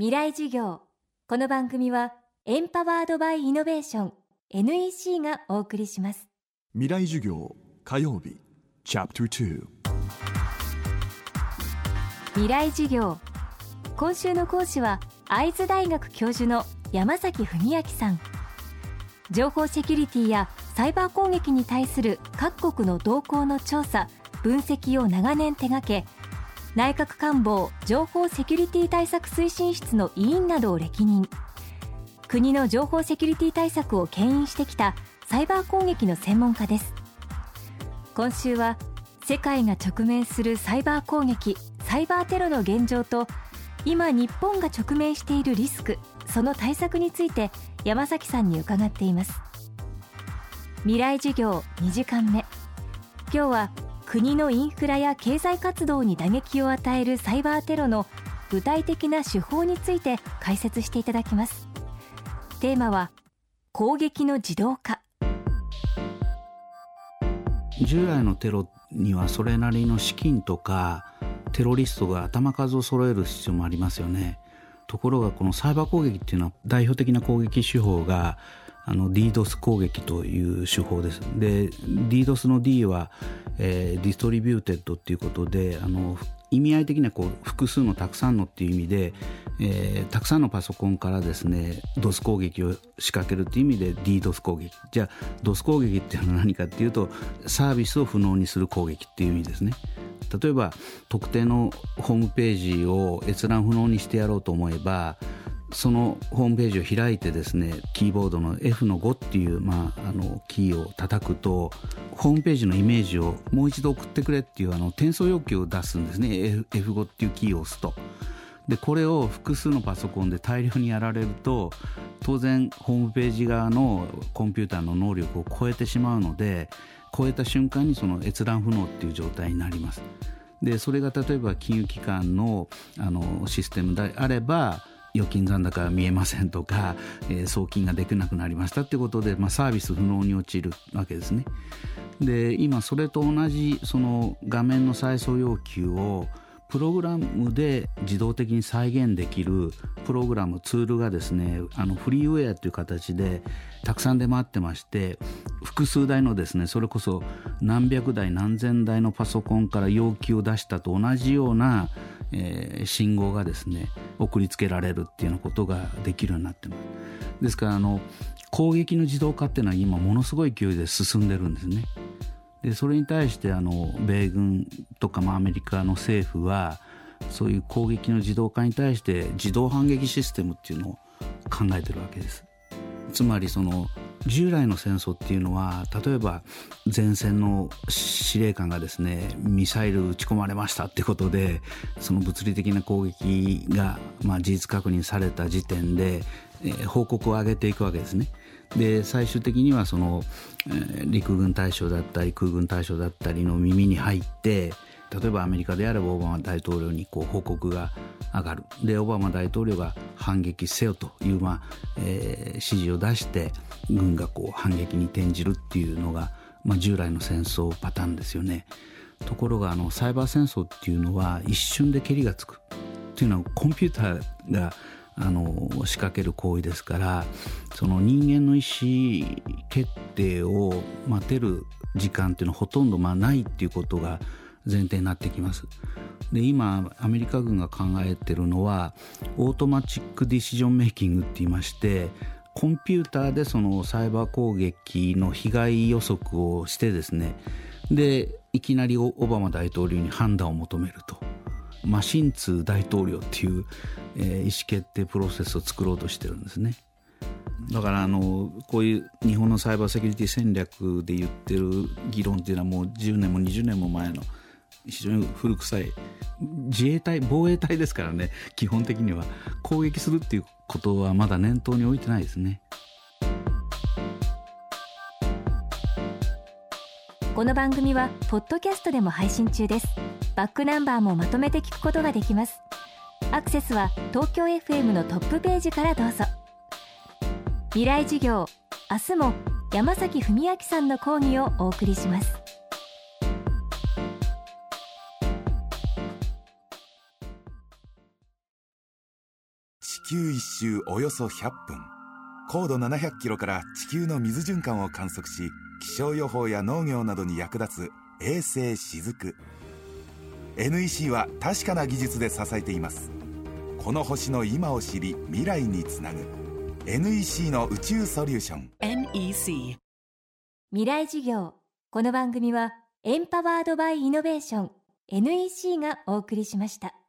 未来授業。この番組はエンパワードバイイノベーション NEC がお送りします。未来授業火曜日チャプター未来授業。今週の講師は会津大学教授の山崎文明さん。情報セキュリティやサイバー攻撃に対する各国の動向の調査分析を長年手掛け内閣官房情報セキュリティ対策推進室の委員などを歴任。国の情報セキュリティ対策を牽引してきたサイバー攻撃の専門家です。今週は世界が直面するサイバー攻撃サイバーテロの現状と今日本が直面しているリスクその対策について山崎さんに伺っています。未来授業2時間目。今日は国のインフラや経済活動に打撃を与えるサイバーテロの具体的な手法について解説していただきます。テーマは攻撃の自動化。従来のテロにはそれなりの資金とかテロリストが頭数を揃える必要もありますよね。ところがこのサイバー攻撃っていうのは代表的な攻撃手法があの DDoS 攻撃という手法です。で DDoS の D は、えー、 distributed っていうことであの意味合い的にはこう複数のたくさんのっていう意味で、えー、たくさんのパソコンからですね DOS 攻撃を仕掛けるっていう意味で DDoS 攻撃じゃあ DOS 攻撃っていうのは何かっていうとサービスを不能にする攻撃っていう意味ですね例えば特定のホームページを閲覧不能にしてやろうと思えばそのホームページを開いてですねキーボードの F の5っていう、まあ、あのキーを叩くとホームページのイメージをもう一度送ってくれっていうあの転送要求を出すんですね F5 っていうキーを押すと。でこれを複数のパソコンで大量にやられると当然ホームページ側のコンピューターの能力を超えてしまうので超えた瞬間にその閲覧不能っていう状態になります。でそれが例えば金融機関のあのシステムであれば預金残高が見えませんとか、えー、送金ができなくなりましたってことで、まあ、サービス不能に陥るわけですね。で今それと同じその画面の再送要求をプログラムで自動的に再現できるプログラムツールがですねあのフリーウェアという形でたくさん出回ってまして複数台のですねそれこそ何百台何千台のパソコンから要求を出したと同じようなえー、信号がですね送りつけられるっていうようなことができるようになってます。ですからあの攻撃の自動化っていうのは今ものすごい勢いで進んでるんですね。でそれに対してあの米軍とか、まあ、アメリカの政府はそういう攻撃の自動化に対して自動反撃システムっていうのを考えてるわけです。つまりその従来の戦争っていうのは例えば前線の司令官がですねミサイル撃ち込まれましたってことでその物理的な攻撃が、まあ、事実確認された時点で、えー、報告を上げていくわけですね。で最終的にはその、えー、陸軍大将だったり空軍大将だったりの耳に入って例えばアメリカであればオバマ大統領にこう報告が上がるでオバマ大統領が反撃せよという、まあえー、指示を出して軍がこう反撃に転じるっていうのが、まあ、従来の戦争パターンですよね。ところがあのサイバー戦争っていうのは一瞬でけりがつくっていうのはコンピューターがあの仕掛ける行為ですからその人間の意思決定を待てる時間っていうのはほとんどまあないっていうことが前提になってきます。で今アメリカ軍が考えてるのは automatic decision making って言いましてコンピューターでそのサイバー攻撃の被害予測をしてですねでいきなりオバマ大統領に判断を求めるとマシン2大統領っていう、えー、意思決定プロセスを作ろうとしてるんですね。だからあのこういう日本のサイバーセキュリティ戦略で言ってる議論っていうのはもう10年も20年も前の非常に古臭い自衛隊防衛隊ですからね基本的には攻撃するっていうことはまだ念頭に置いてないですね。この番組はポッドキャストでも配信中です。バックナンバーもまとめて聞くことができます。アクセスは東京 FM のトップページからどうぞ。未来授業明日も山崎文明さんの講義をお送りします。球一周およそ100分。高度700キロから地球の水循環を観測し気象予報や農業などに役立つ衛星しずく。NEC は確かな技術で支えています。この星の今を知り未来につなぐ。NEC の宇宙ソリューション。NEC 未来授業。この番組はエンパワードバイイノベーション NEC がお送りしました。